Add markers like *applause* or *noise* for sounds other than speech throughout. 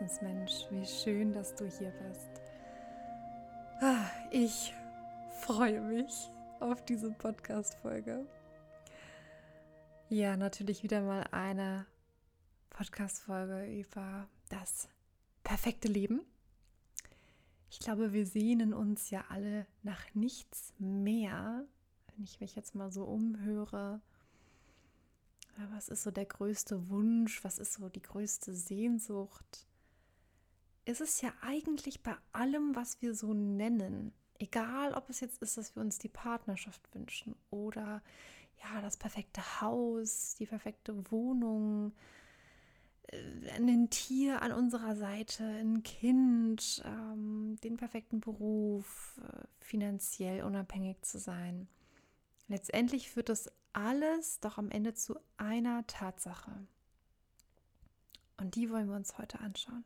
Herzensmensch, wie schön, dass du hier bist. Ah, ich freue mich auf diese Podcast-Folge. Ja, natürlich wieder mal eine Podcast-Folge über das perfekte Leben. Ich glaube, wir sehnen uns ja alle nach nichts mehr, wenn ich mich jetzt mal so umhöre. Was ist so der größte Wunsch? Was ist so die größte Sehnsucht? Es ist ja eigentlich bei allem, was wir so nennen, egal ob es jetzt ist, dass wir uns die Partnerschaft wünschen oder ja, das perfekte Haus, die perfekte Wohnung, äh, ein Tier an unserer Seite, ein Kind, ähm, den perfekten Beruf, äh, finanziell unabhängig zu sein. Letztendlich führt das alles doch am Ende zu einer Tatsache. Und die wollen wir uns heute anschauen.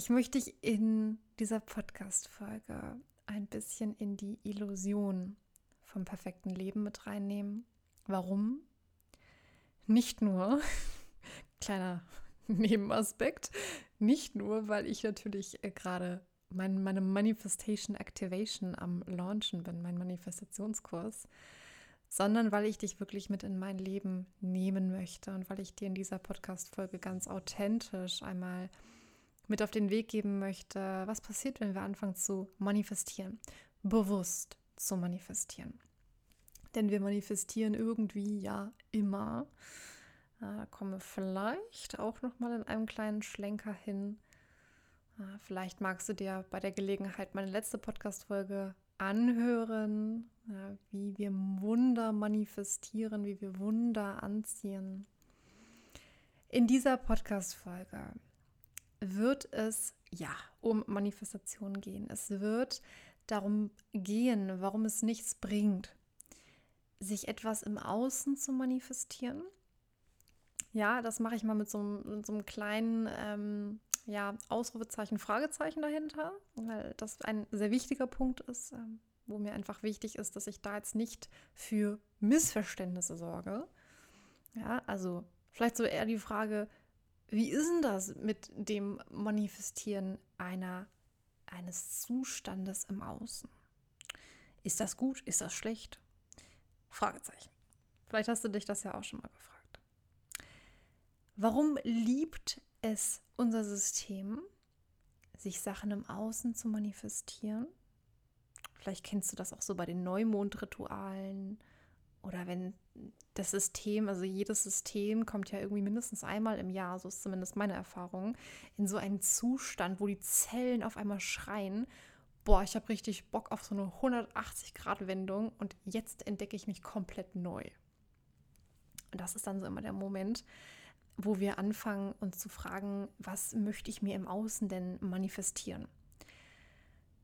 Ich möchte dich in dieser Podcast-Folge ein bisschen in die Illusion vom perfekten Leben mit reinnehmen. Warum? Nicht nur, *laughs* kleiner Nebenaspekt, nicht nur, weil ich natürlich äh, gerade mein, meine Manifestation Activation am Launchen bin, mein Manifestationskurs, sondern weil ich dich wirklich mit in mein Leben nehmen möchte und weil ich dir in dieser Podcast-Folge ganz authentisch einmal mit auf den Weg geben möchte, was passiert, wenn wir anfangen zu manifestieren, bewusst zu manifestieren. Denn wir manifestieren irgendwie ja immer. Da kommen vielleicht auch noch mal in einem kleinen Schlenker hin. Vielleicht magst du dir bei der Gelegenheit meine letzte Podcast-Folge anhören, ja, wie wir Wunder manifestieren, wie wir Wunder anziehen. In dieser Podcast-Folge wird es ja um Manifestation gehen. Es wird darum gehen, warum es nichts bringt, sich etwas im Außen zu manifestieren. Ja, das mache ich mal mit so, mit so einem kleinen ähm, ja, Ausrufezeichen, Fragezeichen dahinter, weil das ein sehr wichtiger Punkt ist, ähm, wo mir einfach wichtig ist, dass ich da jetzt nicht für Missverständnisse sorge. Ja, also vielleicht so eher die Frage, wie ist denn das mit dem Manifestieren einer, eines Zustandes im Außen? Ist das gut? Ist das schlecht? Fragezeichen. Vielleicht hast du dich das ja auch schon mal gefragt. Warum liebt es unser System, sich Sachen im Außen zu manifestieren? Vielleicht kennst du das auch so bei den Neumondritualen oder wenn das System, also jedes System kommt ja irgendwie mindestens einmal im Jahr, so ist zumindest meine Erfahrung, in so einen Zustand, wo die Zellen auf einmal schreien, boah, ich habe richtig Bock auf so eine 180-Grad-Wendung und jetzt entdecke ich mich komplett neu. Und das ist dann so immer der Moment, wo wir anfangen, uns zu fragen, was möchte ich mir im Außen denn manifestieren?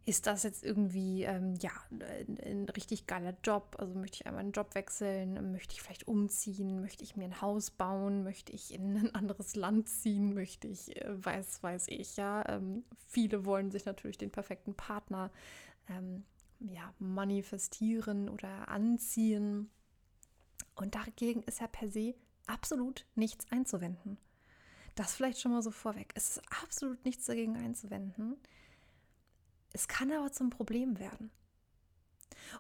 Ist das jetzt irgendwie, ähm, ja, ein, ein, richtig geiler Job? Also möchte ich einmal einen Job wechseln? Möchte ich vielleicht umziehen? Möchte ich mir ein Haus bauen? Möchte ich in ein anderes Land ziehen? Möchte ich, äh, weiß, weiß ich, ja. Ähm, viele wollen sich natürlich den perfekten Partner, ähm, ja, manifestieren oder anziehen. Und dagegen ist ja per se absolut nichts einzuwenden. Das vielleicht schon mal so vorweg. Es ist absolut nichts dagegen einzuwenden es kann aber zum Problem werden.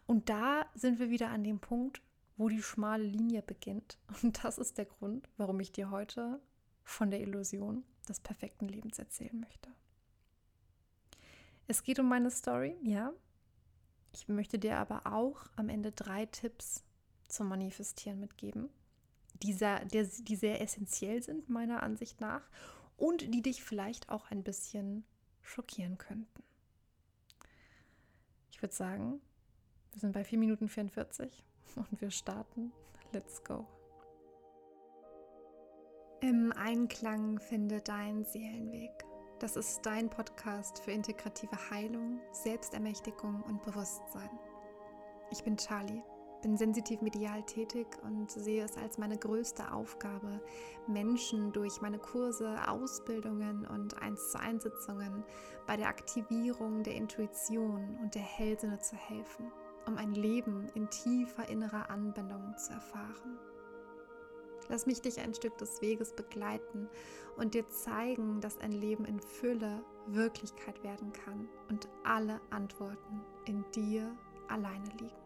Und da sind wir wieder an dem Punkt, wo die schmale Linie beginnt. *laughs* Und das ist der Grund, warum ich dir heute von der Illusion des perfekten Lebens erzählen möchte. Es geht um meine Story, ja. Ich möchte dir aber auch am Ende drei Tipps zum Manifestieren mitgeben, die sehr, die sehr essentiell sind, meiner Ansicht nach, und die dich vielleicht auch ein bisschen schockieren könnten. Ich würde sagen, wir sind bei 4 Minuten 44 *laughs* und wir starten. Let's go. Im Einklang finde dein Seelenweg. Das ist dein Podcast für integrative Heilung, Selbstermächtigung und Bewusstsein. Ich bin Charlie bin sensitiv medial tätig und sehe es als meine größte Aufgabe, Menschen durch meine Kurse, Ausbildungen und 1 zu 1 Sitzungen bei der Aktivierung der Intuition und der Hellsinne zu helfen, um ein Leben in tiefer innerer Anbindung zu erfahren. Lass mich dich ein Stück des Weges begleiten und dir zeigen, dass ein Leben in Fülle Wirklichkeit werden kann und alle Antworten in dir alleine liegen.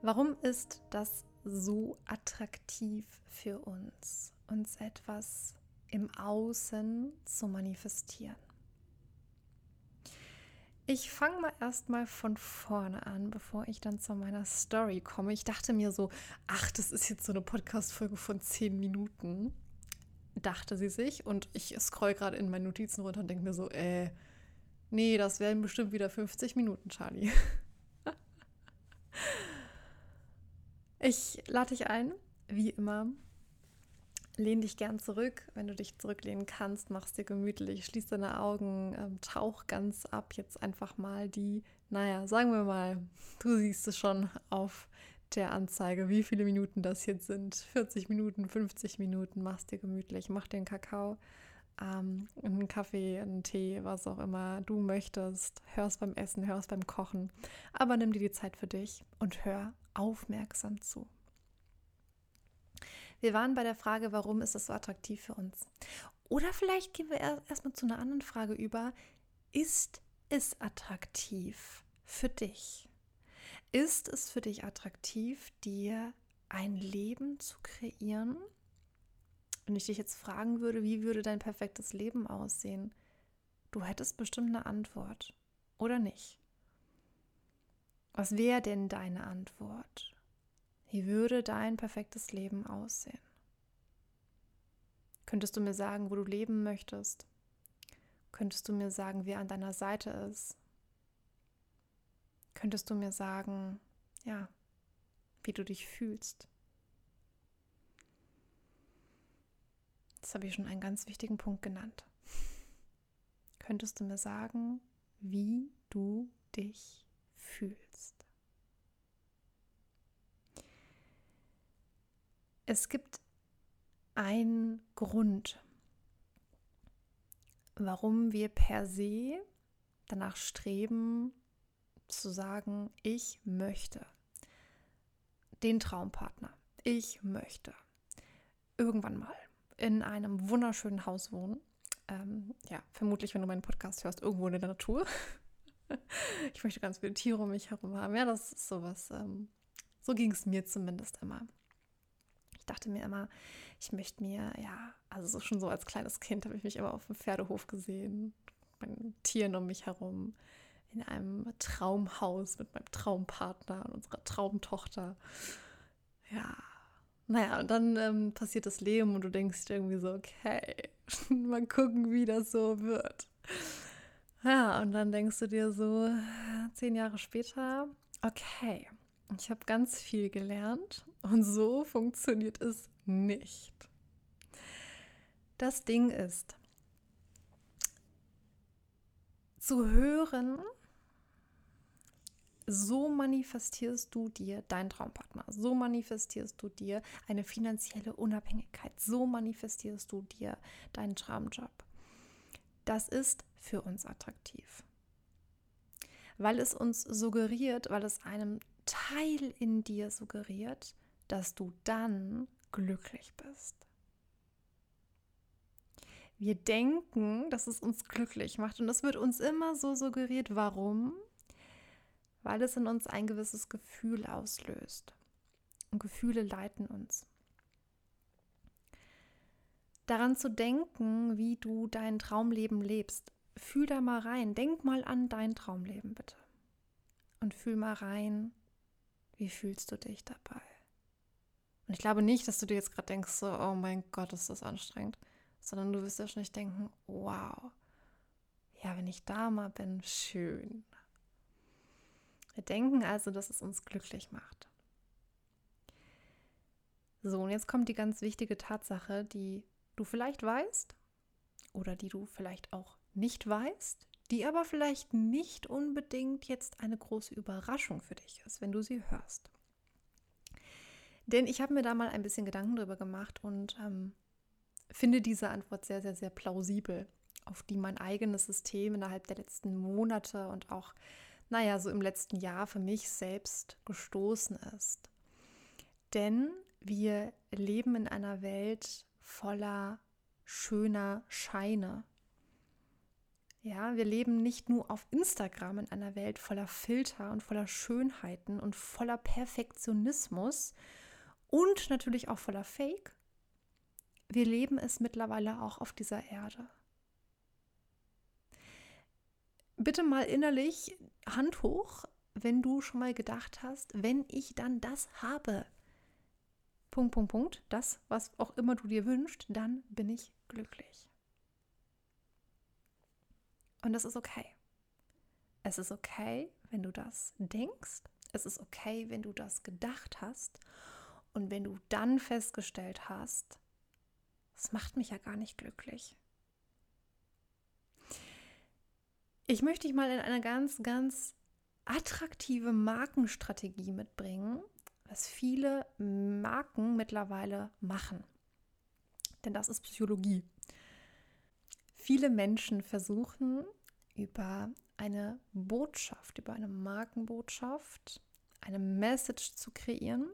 Warum ist das so attraktiv für uns, uns etwas im Außen zu manifestieren? Ich fange mal erstmal von vorne an, bevor ich dann zu meiner Story komme. Ich dachte mir so, ach, das ist jetzt so eine Podcast-Folge von zehn Minuten. Dachte sie sich und ich scroll gerade in meinen Notizen runter und denke mir so, äh, nee, das wären bestimmt wieder 50 Minuten, Charlie. *laughs* ich lade dich ein, wie immer, lehn dich gern zurück. Wenn du dich zurücklehnen kannst, mach's dir gemütlich, schließ deine Augen, ähm, tauch ganz ab. Jetzt einfach mal die, naja, sagen wir mal, du siehst es schon auf der Anzeige, wie viele Minuten das jetzt sind. 40 Minuten, 50 Minuten, mach's dir gemütlich, mach dir einen Kakao, ähm, einen Kaffee, einen Tee, was auch immer du möchtest. Hörst beim Essen, hörst beim Kochen. Aber nimm dir die Zeit für dich und hör aufmerksam zu. Wir waren bei der Frage, warum ist es so attraktiv für uns? Oder vielleicht gehen wir erstmal zu einer anderen Frage über. Ist es attraktiv für dich? Ist es für dich attraktiv, dir ein Leben zu kreieren? Wenn ich dich jetzt fragen würde, wie würde dein perfektes Leben aussehen? Du hättest bestimmt eine Antwort, oder nicht? Was wäre denn deine Antwort? Wie würde dein perfektes Leben aussehen? Könntest du mir sagen, wo du leben möchtest? Könntest du mir sagen, wer an deiner Seite ist? Könntest du mir sagen, ja, wie du dich fühlst? Das habe ich schon einen ganz wichtigen Punkt genannt. Könntest du mir sagen, wie du dich fühlst? Es gibt einen Grund, warum wir per se danach streben, zu sagen, ich möchte den Traumpartner. Ich möchte irgendwann mal in einem wunderschönen Haus wohnen. Ähm, ja, vermutlich, wenn du meinen Podcast hörst, irgendwo in der Natur. *laughs* ich möchte ganz viele Tiere um mich herum haben. Ja, das ist sowas. Ähm, so ging es mir zumindest immer dachte mir immer, ich möchte mir, ja, also so schon so als kleines Kind habe ich mich immer auf dem Pferdehof gesehen, mit Tieren um mich herum, in einem Traumhaus mit meinem Traumpartner und unserer Traumtochter. Ja, naja, und dann ähm, passiert das Leben und du denkst irgendwie so, okay, *laughs* mal gucken, wie das so wird. Ja, und dann denkst du dir so, zehn Jahre später, okay, ich habe ganz viel gelernt und so funktioniert es nicht. Das Ding ist, zu hören, so manifestierst du dir deinen Traumpartner, so manifestierst du dir eine finanzielle Unabhängigkeit, so manifestierst du dir deinen Traumjob. Das ist für uns attraktiv, weil es uns suggeriert, weil es einem Teil in dir suggeriert, dass du dann glücklich bist. Wir denken, dass es uns glücklich macht und das wird uns immer so suggeriert. Warum? Weil es in uns ein gewisses Gefühl auslöst. Und Gefühle leiten uns. Daran zu denken, wie du dein Traumleben lebst. Fühl da mal rein. Denk mal an dein Traumleben bitte. Und fühl mal rein, wie fühlst du dich dabei? Und ich glaube nicht, dass du dir jetzt gerade denkst, so, oh mein Gott, ist das anstrengend, sondern du wirst ja schon nicht denken, wow, ja, wenn ich da mal bin, schön. Wir denken also, dass es uns glücklich macht. So, und jetzt kommt die ganz wichtige Tatsache, die du vielleicht weißt oder die du vielleicht auch nicht weißt, die aber vielleicht nicht unbedingt jetzt eine große Überraschung für dich ist, wenn du sie hörst. Denn ich habe mir da mal ein bisschen Gedanken drüber gemacht und ähm, finde diese Antwort sehr, sehr, sehr plausibel, auf die mein eigenes System innerhalb der letzten Monate und auch, naja, so im letzten Jahr für mich selbst gestoßen ist. Denn wir leben in einer Welt voller schöner Scheine. Ja, wir leben nicht nur auf Instagram in einer Welt voller Filter und voller Schönheiten und voller Perfektionismus und natürlich auch voller Fake. Wir leben es mittlerweile auch auf dieser Erde. Bitte mal innerlich Hand hoch, wenn du schon mal gedacht hast, wenn ich dann das habe, Punkt, Punkt, Punkt, das, was auch immer du dir wünschst, dann bin ich glücklich. Und das ist okay. Es ist okay, wenn du das denkst. Es ist okay, wenn du das gedacht hast. Und wenn du dann festgestellt hast, das macht mich ja gar nicht glücklich. Ich möchte dich mal in eine ganz, ganz attraktive Markenstrategie mitbringen, was viele Marken mittlerweile machen. Denn das ist Psychologie. Viele Menschen versuchen über eine Botschaft, über eine Markenbotschaft, eine Message zu kreieren,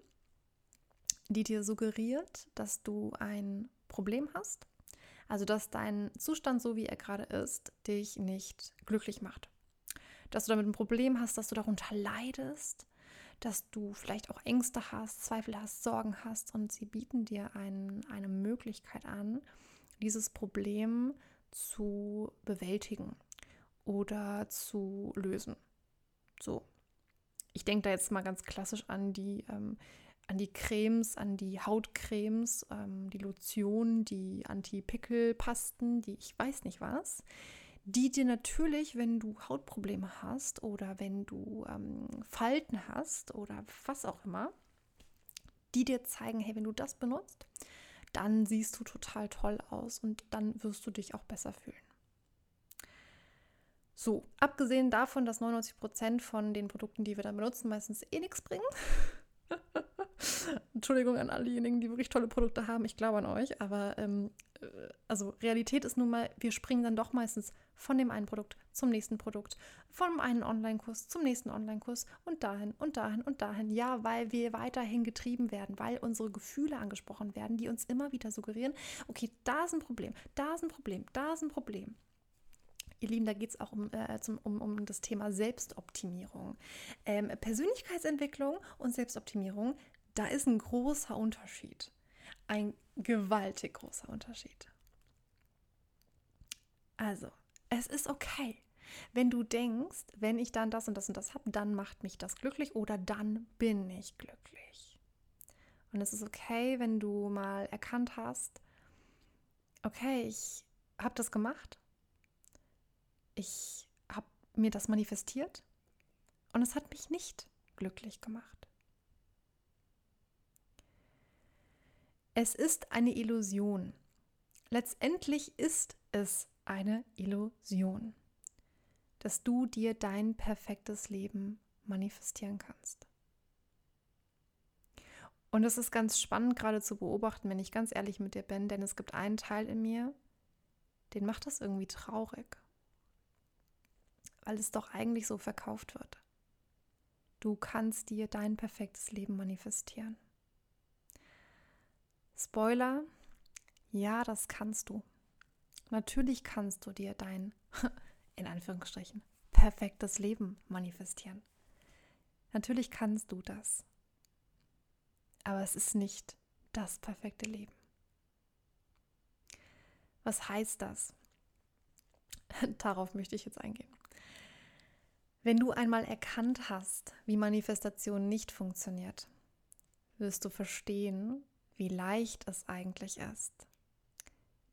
die dir suggeriert, dass du ein Problem hast. Also dass dein Zustand, so wie er gerade ist, dich nicht glücklich macht. Dass du damit ein Problem hast, dass du darunter leidest, dass du vielleicht auch Ängste hast, Zweifel hast, Sorgen hast und sie bieten dir ein, eine Möglichkeit an, dieses Problem zu bewältigen oder zu lösen. So. Ich denke da jetzt mal ganz klassisch an die, ähm, an die Cremes, an die Hautcremes, ähm, die Lotionen, die Anti-Pickel-Pasten, die ich weiß nicht was, die dir natürlich, wenn du Hautprobleme hast oder wenn du ähm, Falten hast oder was auch immer, die dir zeigen, hey, wenn du das benutzt, dann siehst du total toll aus und dann wirst du dich auch besser fühlen. So, abgesehen davon, dass 99 Prozent von den Produkten, die wir dann benutzen, meistens eh nichts bringen. Entschuldigung an all diejenigen, die wirklich tolle Produkte haben. Ich glaube an euch, aber ähm, äh, also Realität ist nun mal, wir springen dann doch meistens von dem einen Produkt zum nächsten Produkt, vom einen Online-Kurs zum nächsten Online-Kurs und dahin und dahin und dahin. Ja, weil wir weiterhin getrieben werden, weil unsere Gefühle angesprochen werden, die uns immer wieder suggerieren, okay, da ist ein Problem, da ist ein Problem, da ist ein Problem. Ihr Lieben, da geht es auch um, äh, zum, um, um das Thema Selbstoptimierung. Ähm, Persönlichkeitsentwicklung und Selbstoptimierung, da ist ein großer Unterschied. Ein gewaltig großer Unterschied. Also, es ist okay. Wenn du denkst, wenn ich dann das und das und das habe, dann macht mich das glücklich oder dann bin ich glücklich. Und es ist okay, wenn du mal erkannt hast, okay, ich habe das gemacht, ich habe mir das manifestiert und es hat mich nicht glücklich gemacht. Es ist eine Illusion. Letztendlich ist es eine Illusion, dass du dir dein perfektes Leben manifestieren kannst. Und es ist ganz spannend gerade zu beobachten, wenn ich ganz ehrlich mit dir bin, denn es gibt einen Teil in mir, den macht das irgendwie traurig, weil es doch eigentlich so verkauft wird. Du kannst dir dein perfektes Leben manifestieren. Spoiler, ja, das kannst du. Natürlich kannst du dir dein, *laughs* in Anführungsstrichen, perfektes Leben manifestieren. Natürlich kannst du das. Aber es ist nicht das perfekte Leben. Was heißt das? *laughs* Darauf möchte ich jetzt eingehen. Wenn du einmal erkannt hast, wie Manifestation nicht funktioniert, wirst du verstehen, wie leicht es eigentlich ist,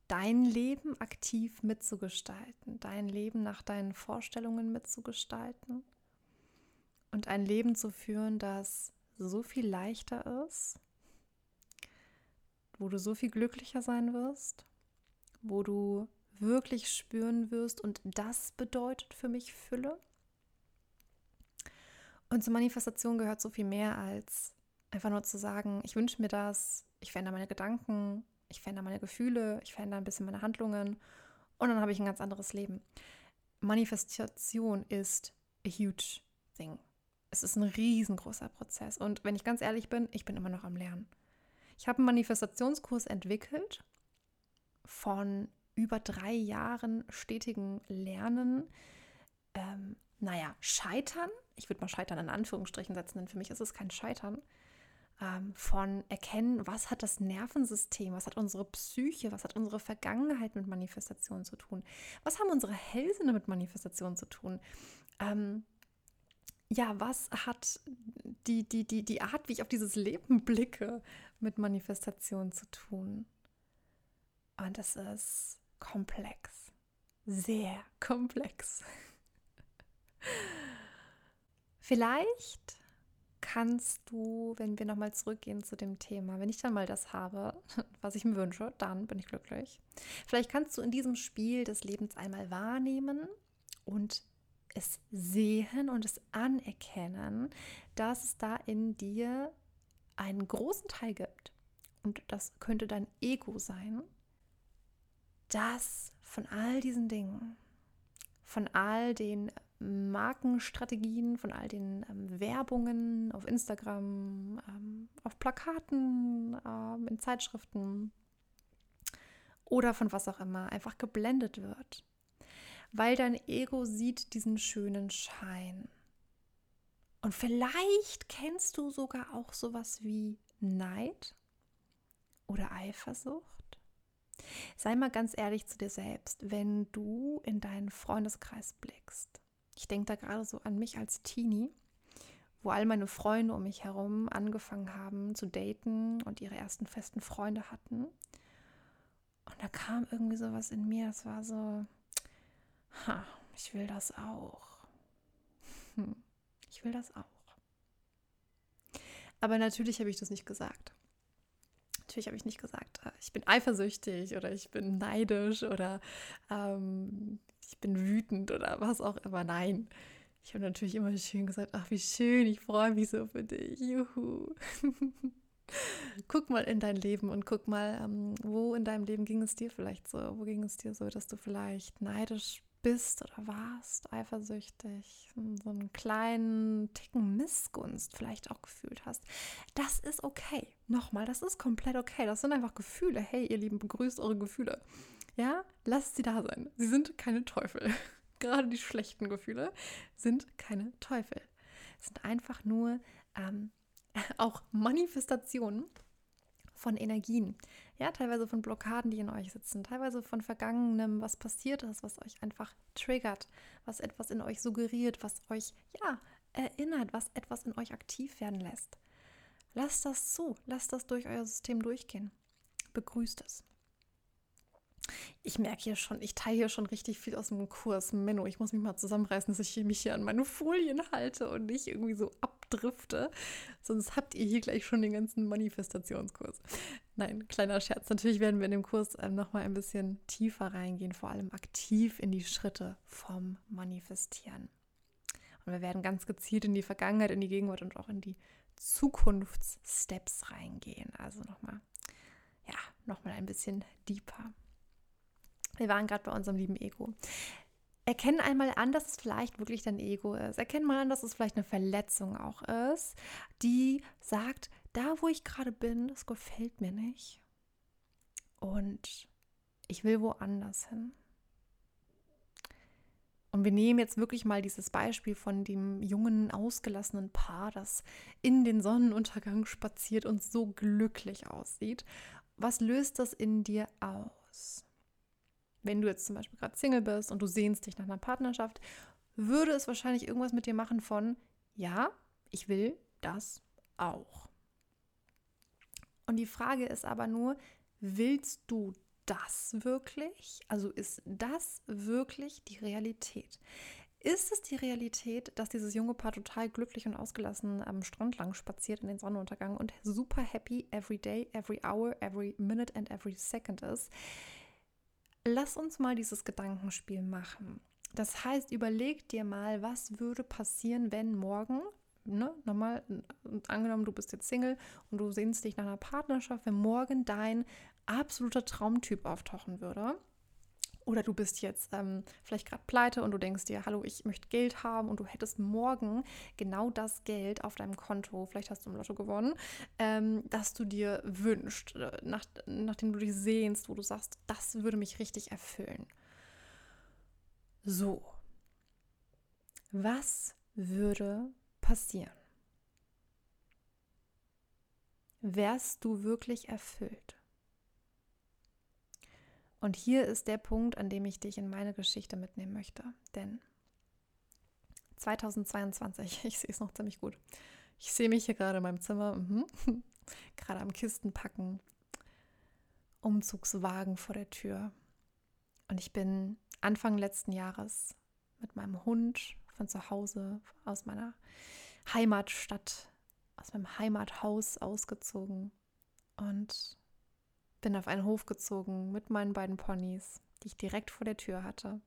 dein Leben aktiv mitzugestalten, dein Leben nach deinen Vorstellungen mitzugestalten und ein Leben zu führen, das so viel leichter ist, wo du so viel glücklicher sein wirst, wo du wirklich spüren wirst und das bedeutet für mich Fülle. Und zur Manifestation gehört so viel mehr als einfach nur zu sagen, ich wünsche mir das, ich verändere meine Gedanken, ich verändere meine Gefühle, ich verändere ein bisschen meine Handlungen und dann habe ich ein ganz anderes Leben. Manifestation ist a huge thing. Es ist ein riesengroßer Prozess und wenn ich ganz ehrlich bin, ich bin immer noch am Lernen. Ich habe einen Manifestationskurs entwickelt von über drei Jahren stetigen Lernen. Ähm, naja, Scheitern, ich würde mal Scheitern in Anführungsstrichen setzen, denn für mich ist es kein Scheitern, ähm, von erkennen, was hat das Nervensystem, was hat unsere Psyche, was hat unsere Vergangenheit mit Manifestation zu tun, was haben unsere Hellsinne mit Manifestation zu tun. Ähm, ja, was hat die, die, die, die Art, wie ich auf dieses Leben blicke, mit Manifestation zu tun? Und es ist komplex, sehr komplex. *laughs* Vielleicht kannst du, wenn wir nochmal zurückgehen zu dem Thema, wenn ich dann mal das habe, *laughs* was ich mir wünsche, dann bin ich glücklich. Vielleicht kannst du in diesem Spiel des Lebens einmal wahrnehmen und es sehen und es anerkennen, dass es da in dir einen großen Teil gibt. Und das könnte dein Ego sein, das von all diesen Dingen, von all den Markenstrategien, von all den ähm, Werbungen auf Instagram, ähm, auf Plakaten, ähm, in Zeitschriften oder von was auch immer einfach geblendet wird. Weil dein Ego sieht diesen schönen Schein. Und vielleicht kennst du sogar auch sowas wie Neid oder Eifersucht. Sei mal ganz ehrlich zu dir selbst, wenn du in deinen Freundeskreis blickst ich denke da gerade so an mich als Teenie, wo all meine Freunde um mich herum angefangen haben zu daten und ihre ersten festen Freunde hatten. Und da kam irgendwie sowas in mir, das war so, ha, ich will das auch. Hm, ich will das auch. Aber natürlich habe ich das nicht gesagt. Natürlich habe ich nicht gesagt, äh, ich bin eifersüchtig oder ich bin neidisch oder ähm, ich bin wütend oder was auch immer. Nein. Ich habe natürlich immer schön gesagt, ach wie schön, ich freue mich so für dich. Juhu. *laughs* guck mal in dein Leben und guck mal, ähm, wo in deinem Leben ging es dir vielleicht so? Wo ging es dir so, dass du vielleicht neidisch bist oder warst, eifersüchtig, so einen kleinen Ticken Missgunst vielleicht auch gefühlt hast. Das ist okay. Nochmal, das ist komplett okay. Das sind einfach Gefühle. Hey, ihr Lieben, begrüßt eure Gefühle. Ja, lasst sie da sein. Sie sind keine Teufel. *laughs* Gerade die schlechten Gefühle sind keine Teufel. Es sind einfach nur ähm, *laughs* auch Manifestationen von Energien. Ja, teilweise von Blockaden, die in euch sitzen, teilweise von Vergangenem, was passiert ist, was euch einfach triggert, was etwas in euch suggeriert, was euch, ja, erinnert, was etwas in euch aktiv werden lässt. Lasst das zu, lasst das durch euer System durchgehen. Begrüßt es. Ich merke hier schon, ich teile hier schon richtig viel aus dem Kurs. Menno, ich muss mich mal zusammenreißen, dass ich mich hier an meine Folien halte und nicht irgendwie so abdrifte. Sonst habt ihr hier gleich schon den ganzen Manifestationskurs. Nein, kleiner Scherz. Natürlich werden wir in dem Kurs ähm, nochmal ein bisschen tiefer reingehen, vor allem aktiv in die Schritte vom Manifestieren. Und wir werden ganz gezielt in die Vergangenheit, in die Gegenwart und auch in die Zukunftssteps reingehen. Also nochmal, ja, nochmal ein bisschen deeper. Wir waren gerade bei unserem lieben Ego. Erkennen einmal an, dass es vielleicht wirklich dein Ego ist. Erkennen mal an, dass es vielleicht eine Verletzung auch ist, die sagt, da wo ich gerade bin, das gefällt mir nicht. Und ich will woanders hin. Und wir nehmen jetzt wirklich mal dieses Beispiel von dem jungen, ausgelassenen Paar, das in den Sonnenuntergang spaziert und so glücklich aussieht. Was löst das in dir aus? Wenn du jetzt zum Beispiel gerade Single bist und du sehnst dich nach einer Partnerschaft, würde es wahrscheinlich irgendwas mit dir machen von, ja, ich will das auch. Und die Frage ist aber nur, willst du das wirklich? Also ist das wirklich die Realität? Ist es die Realität, dass dieses junge Paar total glücklich und ausgelassen am Strand lang spaziert in den Sonnenuntergang und super happy every day, every hour, every minute and every second ist? Lass uns mal dieses Gedankenspiel machen. Das heißt, überleg dir mal, was würde passieren, wenn morgen, ne, nochmal, angenommen, du bist jetzt Single und du sehnst dich nach einer Partnerschaft, wenn morgen dein absoluter Traumtyp auftauchen würde. Oder du bist jetzt ähm, vielleicht gerade pleite und du denkst dir, hallo, ich möchte Geld haben und du hättest morgen genau das Geld auf deinem Konto, vielleicht hast du im Lotto gewonnen, ähm, das du dir wünschst, äh, nach, nachdem du dich sehnst, wo du sagst, das würde mich richtig erfüllen. So, was würde passieren? Wärst du wirklich erfüllt? Und hier ist der Punkt, an dem ich dich in meine Geschichte mitnehmen möchte. Denn 2022, *laughs* ich sehe es noch ziemlich gut. Ich sehe mich hier gerade in meinem Zimmer, mhm. *laughs* gerade am Kisten packen, Umzugswagen vor der Tür. Und ich bin Anfang letzten Jahres mit meinem Hund von zu Hause, aus meiner Heimatstadt, aus meinem Heimathaus ausgezogen und bin auf einen Hof gezogen mit meinen beiden Ponys, die ich direkt vor der Tür hatte.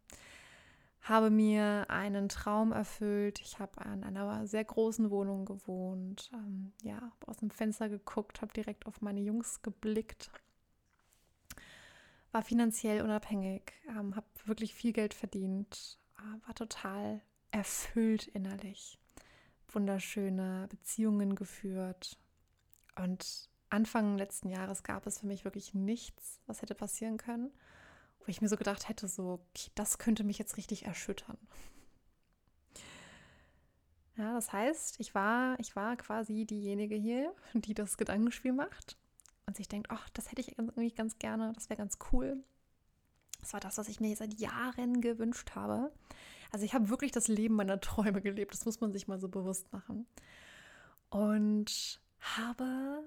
Habe mir einen Traum erfüllt. Ich habe an einer sehr großen Wohnung gewohnt. Ähm, ja, habe aus dem Fenster geguckt, habe direkt auf meine Jungs geblickt. War finanziell unabhängig, ähm, habe wirklich viel Geld verdient, äh, war total erfüllt innerlich. Wunderschöne Beziehungen geführt und Anfang letzten Jahres gab es für mich wirklich nichts, was hätte passieren können, wo ich mir so gedacht hätte, so, das könnte mich jetzt richtig erschüttern. Ja, das heißt, ich war, ich war quasi diejenige hier, die das Gedankenspiel macht und sich denkt, ach, das hätte ich irgendwie ganz gerne, das wäre ganz cool. Das war das, was ich mir seit Jahren gewünscht habe. Also ich habe wirklich das Leben meiner Träume gelebt, das muss man sich mal so bewusst machen. Und habe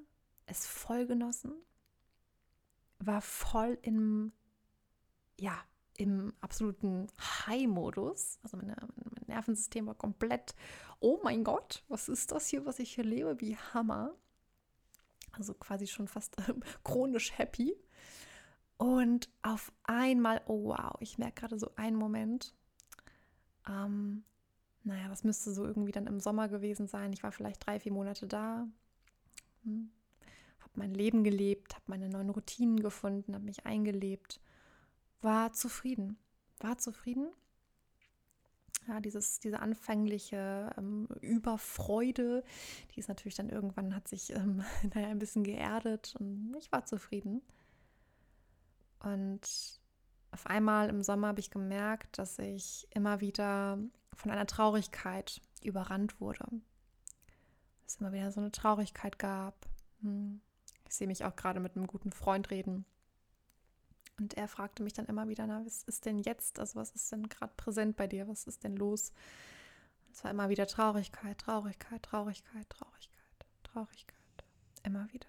es voll genossen, war voll im, ja, im absoluten High-Modus. Also meine, mein Nervensystem war komplett, oh mein Gott, was ist das hier, was ich hier lebe? Wie Hammer. Also quasi schon fast äh, *laughs* chronisch happy. Und auf einmal, oh wow, ich merke gerade so einen Moment. Ähm, naja, das müsste so irgendwie dann im Sommer gewesen sein. Ich war vielleicht drei, vier Monate da. Hm mein Leben gelebt, habe meine neuen Routinen gefunden, habe mich eingelebt, war zufrieden, war zufrieden. Ja, dieses, diese anfängliche ähm, Überfreude, die ist natürlich dann irgendwann hat sich ähm, *laughs* naja, ein bisschen geerdet und ich war zufrieden. Und auf einmal im Sommer habe ich gemerkt, dass ich immer wieder von einer Traurigkeit überrannt wurde. Es immer wieder so eine Traurigkeit gab. Hm. Ich sehe mich auch gerade mit einem guten Freund reden. Und er fragte mich dann immer wieder, na, was ist denn jetzt? Also was ist denn gerade präsent bei dir? Was ist denn los? Es war immer wieder Traurigkeit, Traurigkeit, Traurigkeit, Traurigkeit, Traurigkeit. Immer wieder.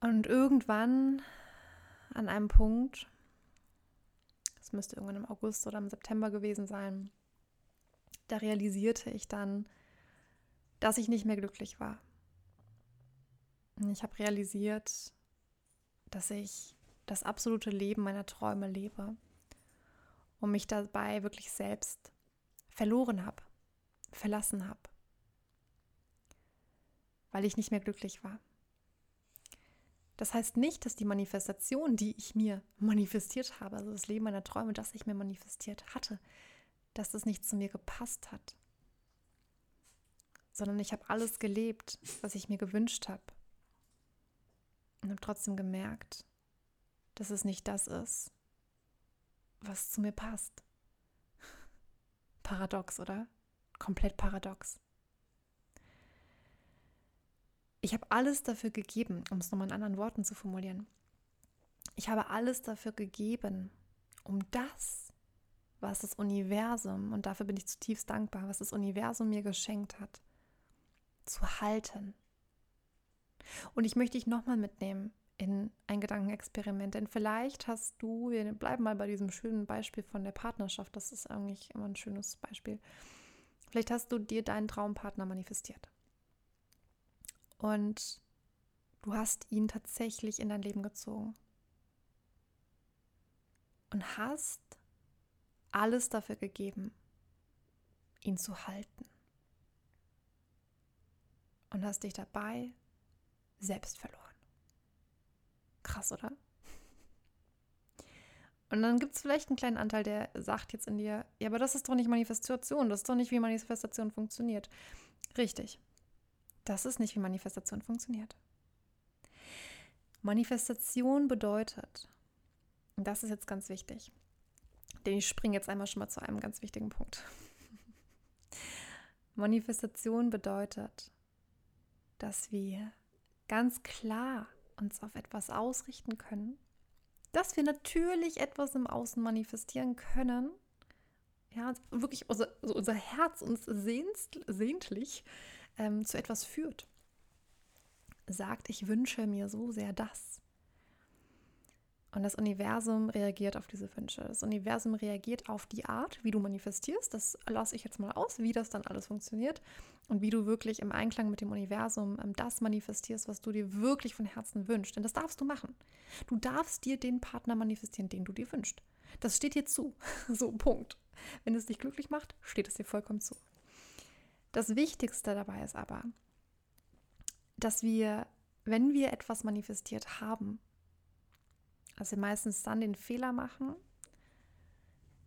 Und irgendwann an einem Punkt, es müsste irgendwann im August oder im September gewesen sein, da realisierte ich dann, dass ich nicht mehr glücklich war. Ich habe realisiert, dass ich das absolute Leben meiner Träume lebe und mich dabei wirklich selbst verloren habe, verlassen habe, weil ich nicht mehr glücklich war. Das heißt nicht, dass die Manifestation, die ich mir manifestiert habe, also das Leben meiner Träume, das ich mir manifestiert hatte, dass das nicht zu mir gepasst hat, sondern ich habe alles gelebt, was ich mir gewünscht habe und habe trotzdem gemerkt, dass es nicht das ist, was zu mir passt. *laughs* Paradox, oder? Komplett paradox. Ich habe alles dafür gegeben, um es nochmal in anderen Worten zu formulieren. Ich habe alles dafür gegeben, um das, was das Universum, und dafür bin ich zutiefst dankbar, was das Universum mir geschenkt hat, zu halten, und ich möchte dich nochmal mitnehmen in ein Gedankenexperiment, denn vielleicht hast du, wir bleiben mal bei diesem schönen Beispiel von der Partnerschaft, das ist eigentlich immer ein schönes Beispiel. Vielleicht hast du dir deinen Traumpartner manifestiert. Und du hast ihn tatsächlich in dein Leben gezogen. Und hast alles dafür gegeben, ihn zu halten. Und hast dich dabei selbst verloren. Krass, oder? Und dann gibt es vielleicht einen kleinen Anteil, der sagt jetzt in dir, ja, aber das ist doch nicht Manifestation, das ist doch nicht, wie Manifestation funktioniert. Richtig. Das ist nicht, wie Manifestation funktioniert. Manifestation bedeutet, und das ist jetzt ganz wichtig, denn ich springe jetzt einmal schon mal zu einem ganz wichtigen Punkt. *laughs* Manifestation bedeutet, dass wir ganz klar uns auf etwas ausrichten können, dass wir natürlich etwas im Außen manifestieren können. Ja, wirklich unser, also unser Herz uns sehnst, sehntlich ähm, zu etwas führt. Sagt, ich wünsche mir so sehr das. Und das Universum reagiert auf diese Wünsche. Das Universum reagiert auf die Art, wie du manifestierst. Das lasse ich jetzt mal aus, wie das dann alles funktioniert und wie du wirklich im Einklang mit dem Universum ähm, das manifestierst, was du dir wirklich von Herzen wünschst. Denn das darfst du machen. Du darfst dir den Partner manifestieren, den du dir wünschst. Das steht dir zu. *laughs* So, Punkt. Wenn es dich glücklich macht, steht es dir vollkommen zu. Das Wichtigste dabei ist aber, dass wir, wenn wir etwas manifestiert haben, dass wir meistens dann den Fehler machen,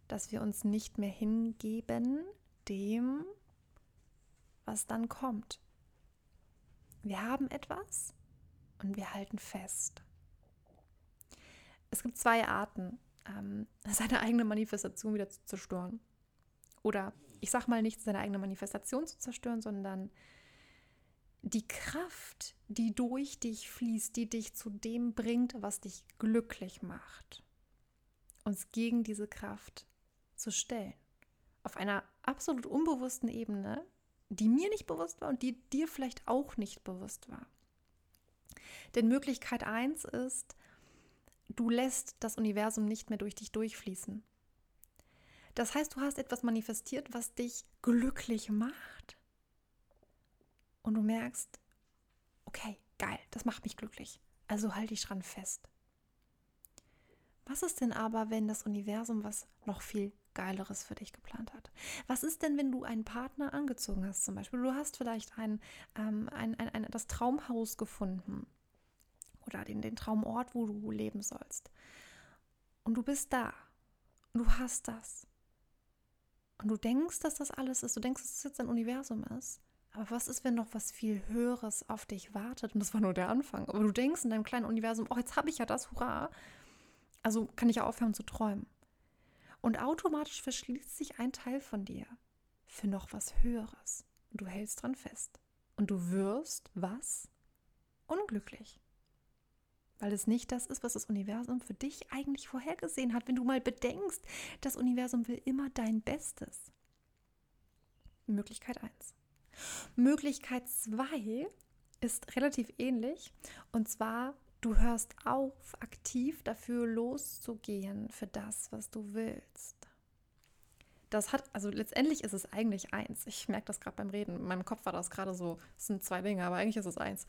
dass wir uns nicht mehr hingeben dem, was dann kommt. Wir haben etwas und wir halten fest. Es gibt zwei Arten, ähm, *laughs* seine eigene Manifestation wieder zu zerstören. Oder ich sage mal nicht seine eigene Manifestation zu zerstören, sondern die Kraft, die durch dich fließt, die dich zu dem bringt, was dich glücklich macht, uns gegen diese Kraft zu stellen. Auf einer absolut unbewussten Ebene, die mir nicht bewusst war und die dir vielleicht auch nicht bewusst war. Denn Möglichkeit 1 ist, du lässt das Universum nicht mehr durch dich durchfließen. Das heißt, du hast etwas manifestiert, was dich glücklich macht und du merkst, okay, geil, das macht mich glücklich. Also halte ich dran fest. Was ist denn aber, wenn das Universum was noch viel Geileres für dich geplant hat? Was ist denn, wenn du einen Partner angezogen hast zum Beispiel? Du hast vielleicht ein, ähm, ein, ein, ein, das Traumhaus gefunden oder den, den Traumort, wo du leben sollst. Und du bist da. Und du hast das. Und du denkst, dass das alles ist. Du denkst, dass es das jetzt ein Universum ist. Aber was ist, wenn noch was viel Höheres auf dich wartet? Und das war nur der Anfang. Aber du denkst in deinem kleinen Universum, oh, jetzt habe ich ja das, hurra. Also kann ich ja aufhören zu träumen. Und automatisch verschließt sich ein Teil von dir für noch was Höheres. Und du hältst dran fest. Und du wirst was? Unglücklich. Weil es nicht das ist, was das Universum für dich eigentlich vorhergesehen hat. Wenn du mal bedenkst, das Universum will immer dein Bestes. Möglichkeit 1. Möglichkeit 2 ist relativ ähnlich und zwar du hörst auf, aktiv dafür loszugehen für das, was du willst. Das hat, also letztendlich ist es eigentlich eins. Ich merke das gerade beim Reden. In meinem Kopf war das gerade so, es sind zwei Dinge, aber eigentlich ist es eins.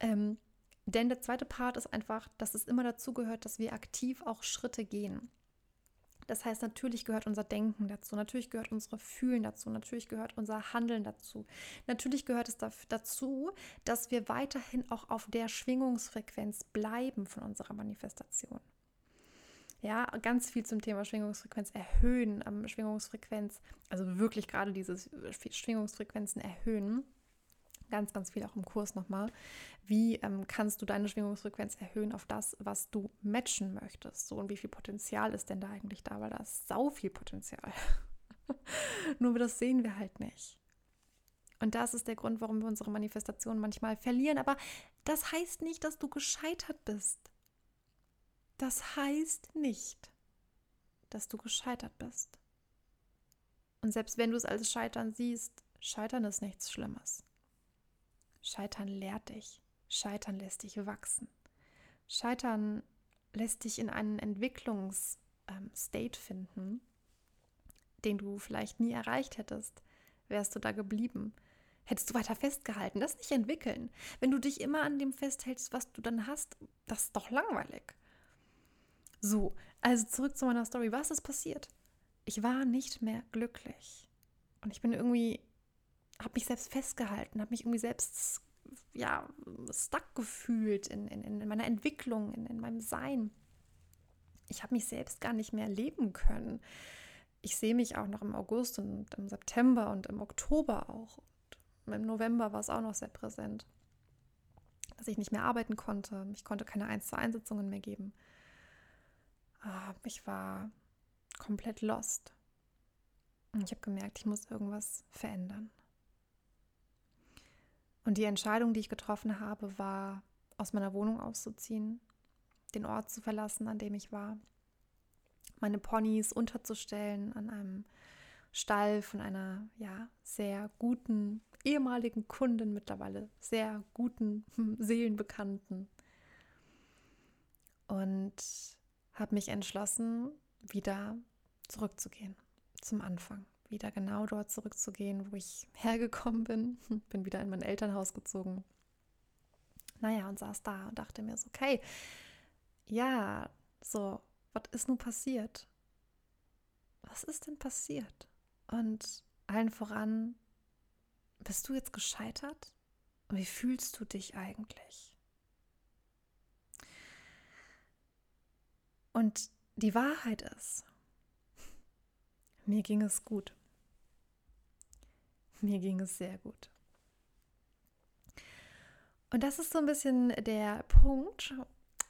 Ähm, denn der zweite Part ist einfach, dass es immer dazu gehört, dass wir aktiv auch Schritte gehen. Das heißt, natürlich gehört unser Denken dazu, natürlich gehört unsere Fühlen dazu, natürlich gehört unser Handeln dazu. Natürlich gehört es dazu, dass wir weiterhin auch auf der Schwingungsfrequenz bleiben von unserer Manifestation. Ja, ganz viel zum Thema Schwingungsfrequenz erhöhen, ähm, Schwingungsfrequenz, also wirklich gerade diese Schwingungsfrequenzen erhöhen ganz, ganz viel auch im Kurs nochmal. Wie ähm, kannst du deine Schwingungsfrequenz erhöhen auf das, was du matchen möchtest? So und wie viel Potenzial ist denn da eigentlich da? Weil da ist sau viel Potenzial. *laughs* Nur das sehen wir halt nicht. Und das ist der Grund, warum wir unsere Manifestation manchmal verlieren. Aber das heißt nicht, dass du gescheitert bist. Das heißt nicht, dass du gescheitert bist. Und selbst wenn du es als Scheitern siehst, Scheitern ist nichts Schlimmes. Scheitern lehrt dich. Scheitern lässt dich wachsen. Scheitern lässt dich in einen Entwicklungsstate ähm, finden, den du vielleicht nie erreicht hättest. Wärst du da geblieben? Hättest du weiter festgehalten, das nicht entwickeln. Wenn du dich immer an dem festhältst, was du dann hast, das ist doch langweilig. So, also zurück zu meiner Story. Was ist passiert? Ich war nicht mehr glücklich. Und ich bin irgendwie habe mich selbst festgehalten, habe mich irgendwie selbst ja, stuck gefühlt in, in, in meiner Entwicklung, in, in meinem Sein. ich habe mich selbst gar nicht mehr leben können. Ich sehe mich auch noch im August und im September und im Oktober auch. Und Im November war es auch noch sehr präsent, dass ich nicht mehr arbeiten konnte. Ich konnte keine 1 zu 1 Sitzungen mehr geben. Ah, ich war komplett lost. Und ich habe gemerkt, ich muss irgendwas verändern. Und die Entscheidung, die ich getroffen habe, war, aus meiner Wohnung auszuziehen, den Ort zu verlassen, an dem ich war, meine Ponys unterzustellen an einem Stall von einer ja sehr guten ehemaligen Kundin, mittlerweile sehr guten *laughs* Seelenbekannten. Und habe mich entschlossen, wieder zurückzugehen zum Anfang. Wieder genau dort zurückzugehen, wo ich *laughs* hergekommen bin. *laughs* Bin wieder in mein Elternhaus gezogen. Naja, und saß da und dachte mir so, okay, ja, so, was ist nun passiert? Was ist denn passiert? Und allen voran, bist du jetzt gescheitert? Und wie fühlst du dich eigentlich? Und die Wahrheit ist, *laughs* mir ging es gut. Mir ging es sehr gut. Und das ist so ein bisschen der Punkt,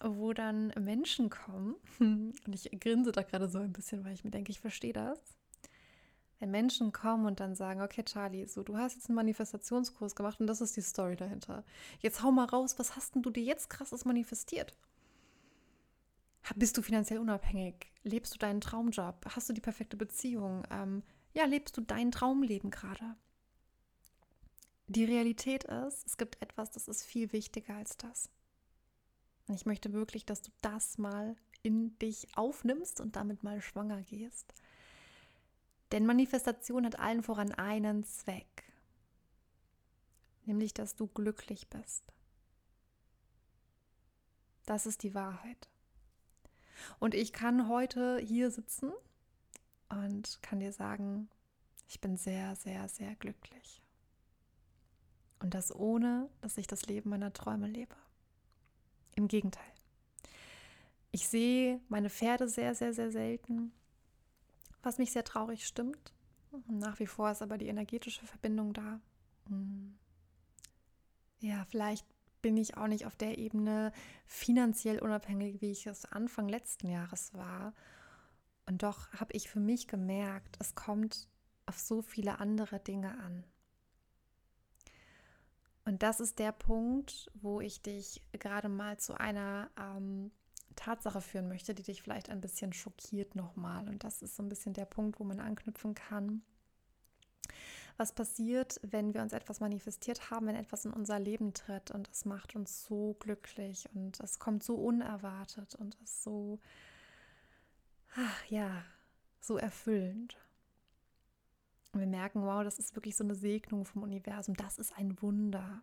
wo dann Menschen kommen. *laughs* Und ich grinse da gerade so ein bisschen, weil ich mir denke, ich verstehe das. Wenn Menschen kommen und dann sagen, okay, Charlie, so du hast jetzt einen Manifestationskurs gemacht und das ist die Story dahinter. Jetzt hau mal raus, was hast denn du dir jetzt krasses manifestiert? Bist du finanziell unabhängig? Lebst du deinen Traumjob? Hast du die perfekte Beziehung? Ähm, ja, lebst du dein Traumleben gerade? Die Realität ist, es gibt etwas, das ist viel wichtiger als das. Und ich möchte wirklich, dass du das mal in dich aufnimmst und damit mal schwanger gehst. Denn Manifestation hat allen voran einen Zweck, nämlich dass du glücklich bist. Das ist die Wahrheit. Und ich kann heute hier sitzen und kann dir sagen, ich bin sehr, sehr, sehr glücklich. Und das ohne, dass ich das Leben meiner Träume lebe. Im Gegenteil. Ich sehe meine Pferde sehr, sehr, sehr selten, was mich sehr traurig stimmt. Nach wie vor ist aber die energetische Verbindung da. Hm. Ja, vielleicht bin ich auch nicht auf der Ebene finanziell unabhängig, wie ich es Anfang letzten Jahres war. Und doch habe ich für mich gemerkt, es kommt auf so viele andere Dinge an. Und das ist der Punkt, wo ich dich gerade mal zu einer ähm, Tatsache führen möchte, die dich vielleicht ein bisschen schockiert nochmal. Und das ist so ein bisschen der Punkt, wo man anknüpfen kann was passiert, wenn wir uns etwas manifestiert haben, wenn etwas in unser Leben tritt und es macht uns so glücklich und es kommt so unerwartet und ist so, ach, ja, so erfüllend. Und wir merken, wow, das ist wirklich so eine Segnung vom Universum. Das ist ein Wunder.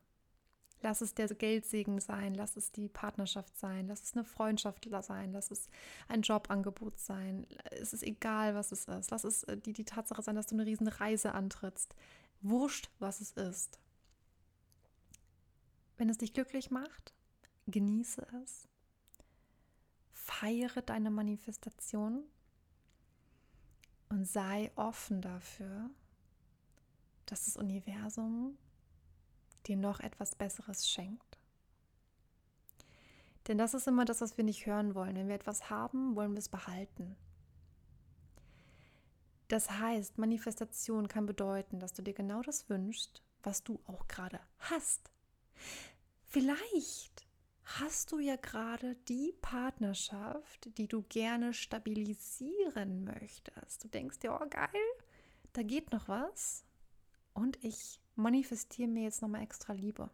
Lass es der Geldsegen sein, lass es die Partnerschaft sein, lass es eine Freundschaft sein, lass es ein Jobangebot sein. Es ist egal, was es ist. Lass es äh, die, die Tatsache sein, dass du eine riesen Reise antrittst. Wurscht, was es ist. Wenn es dich glücklich macht, genieße es. Feiere deine Manifestation und sei offen dafür, dass das Universum dir noch etwas Besseres schenkt. Denn das ist immer das, was wir nicht hören wollen. Wenn wir etwas haben, wollen wir es behalten. Das heißt, Manifestation kann bedeuten, dass du dir genau das wünschst, was du auch gerade hast. Vielleicht hast du ja gerade die Partnerschaft, die du gerne stabilisieren möchtest. Du denkst dir, oh geil, da geht noch was. Und ich manifestiere mir jetzt nochmal extra Liebe.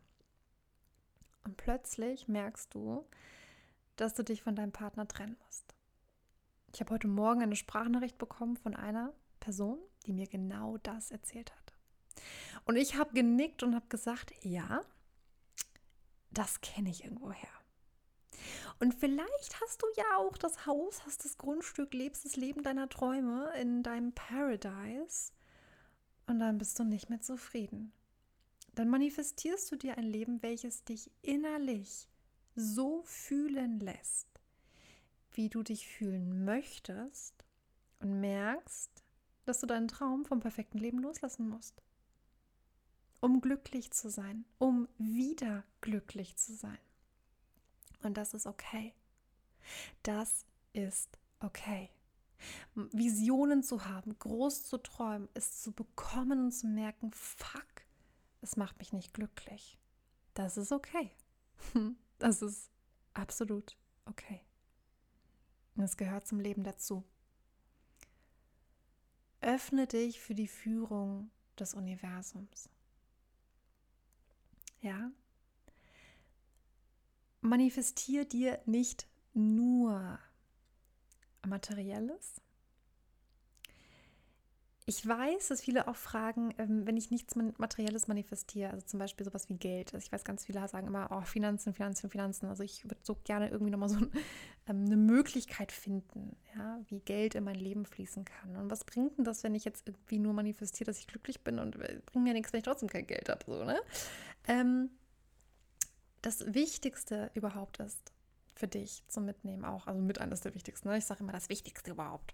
Und plötzlich merkst du, dass du dich von deinem Partner trennen musst. Ich habe heute Morgen eine Sprachnachricht bekommen von einer Person, die mir genau das erzählt hat. Und ich habe genickt und habe gesagt, ja, das kenne ich irgendwoher. Und vielleicht hast du ja auch das Haus, hast das Grundstück, lebst das Leben deiner Träume in deinem Paradise und dann bist du nicht mehr zufrieden dann manifestierst du dir ein Leben, welches dich innerlich so fühlen lässt, wie du dich fühlen möchtest und merkst, dass du deinen Traum vom perfekten Leben loslassen musst. Um glücklich zu sein, um wieder glücklich zu sein. Und das ist okay. Das ist okay. Visionen zu haben, groß zu träumen, es zu bekommen und zu merken, fuck, es macht mich nicht glücklich. Das ist okay. *laughs* Das ist absolut okay. Und es gehört zum Leben dazu. Öffne dich für die Führung des Universums. Ja? Manifestier dir nicht nur Materielles, ich weiß, dass viele auch fragen, ähm, wenn ich nichts Materielles manifestiere, also zum Beispiel sowas wie Geld. Also ich weiß, ganz viele sagen immer, oh, Finanzen, Finanzen, Finanzen. Also ich würde so gerne irgendwie nochmal so *laughs* ähm, eine Möglichkeit finden, ja, wie Geld in mein Leben fließen kann. Und was bringt denn das, wenn ich jetzt irgendwie nur manifestiere, dass ich glücklich bin und äh, bringt mir nichts, wenn ich trotzdem kein Geld habe, so, ne? Ähm, das Wichtigste überhaupt ist für dich zum Mitnehmen auch, also mit eines der wichtigsten. Ne? Ich sage immer das Wichtigste überhaupt.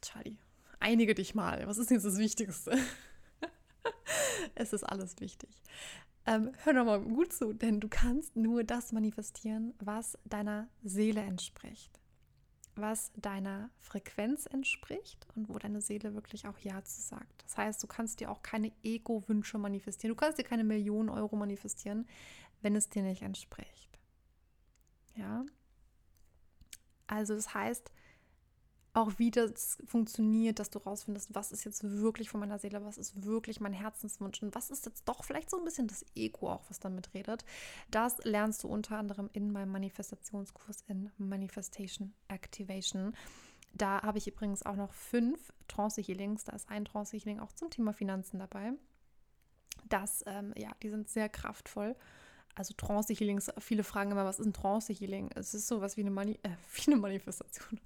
Charlie, einige dich mal. Was ist jetzt das Wichtigste? *laughs* es ist alles wichtig. Ähm, hör doch mal gut zu, denn du kannst nur das manifestieren, was deiner Seele entspricht, was deiner Frequenz entspricht und wo deine Seele wirklich auch Ja zu sagt. Das heißt, du kannst dir auch keine Ego-Wünsche manifestieren. Du kannst dir keine Millionen Euro manifestieren, wenn es dir nicht entspricht. Ja. Also das heißt, auch wie das funktioniert, dass du rausfindest, was ist jetzt wirklich von meiner Seele, was ist wirklich mein Herzenswunsch und was ist jetzt doch vielleicht so ein bisschen das Ego auch, was damit redet. Das lernst du unter anderem in meinem Manifestationskurs in Manifestation Activation. Da habe ich übrigens auch noch fünf Trance-Healings. Da ist ein Trance-Healing auch zum Thema Finanzen dabei. Das, ähm, ja, die sind sehr kraftvoll. Also Trance-Healings, viele fragen immer, was ist ein Trance-Healing? Es ist sowas wie eine, Mani äh, *laughs* wie eine Manifestation.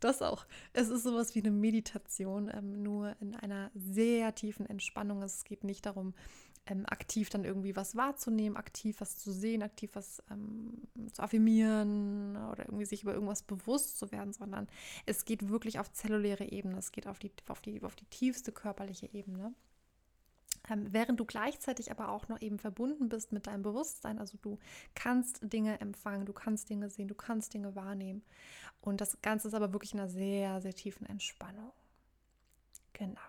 Das auch. Es ist sowas wie eine Meditation, ähm, nur in einer sehr tiefen Entspannung. Es geht nicht darum, ähm, aktiv dann irgendwie was wahrzunehmen, aktiv was zu sehen, aktiv was ähm, zu affirmieren oder irgendwie sich über irgendwas bewusst zu werden, sondern es geht wirklich auf zelluläre Ebene, es geht auf die, auf die, auf die tiefste körperliche Ebene. Während du gleichzeitig aber auch noch eben verbunden bist mit deinem Bewusstsein. Also du kannst Dinge empfangen, du kannst Dinge sehen, du kannst Dinge wahrnehmen. Und das Ganze ist aber wirklich in einer sehr, sehr tiefen Entspannung. Genau.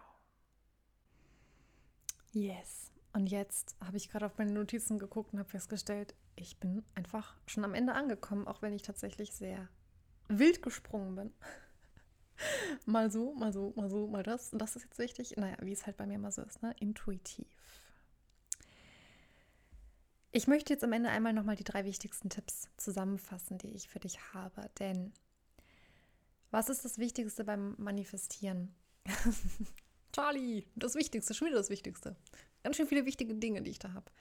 Yes. Und jetzt habe ich gerade auf meine Notizen geguckt und habe festgestellt, ich bin einfach schon am Ende angekommen, auch wenn ich tatsächlich sehr wild gesprungen bin *laughs* mal so, mal so, mal so, mal das. Und das ist jetzt wichtig. Naja, wie es halt bei mir immer so ist, ne? Intuitiv. Ich möchte jetzt am Ende einmal nochmal die drei wichtigsten Tipps zusammenfassen, die ich für dich habe. Denn was ist das Wichtigste beim Manifestieren? *laughs* Charlie, das Wichtigste, schon wieder das Wichtigste. Ganz schön viele wichtige Dinge, die ich da habe.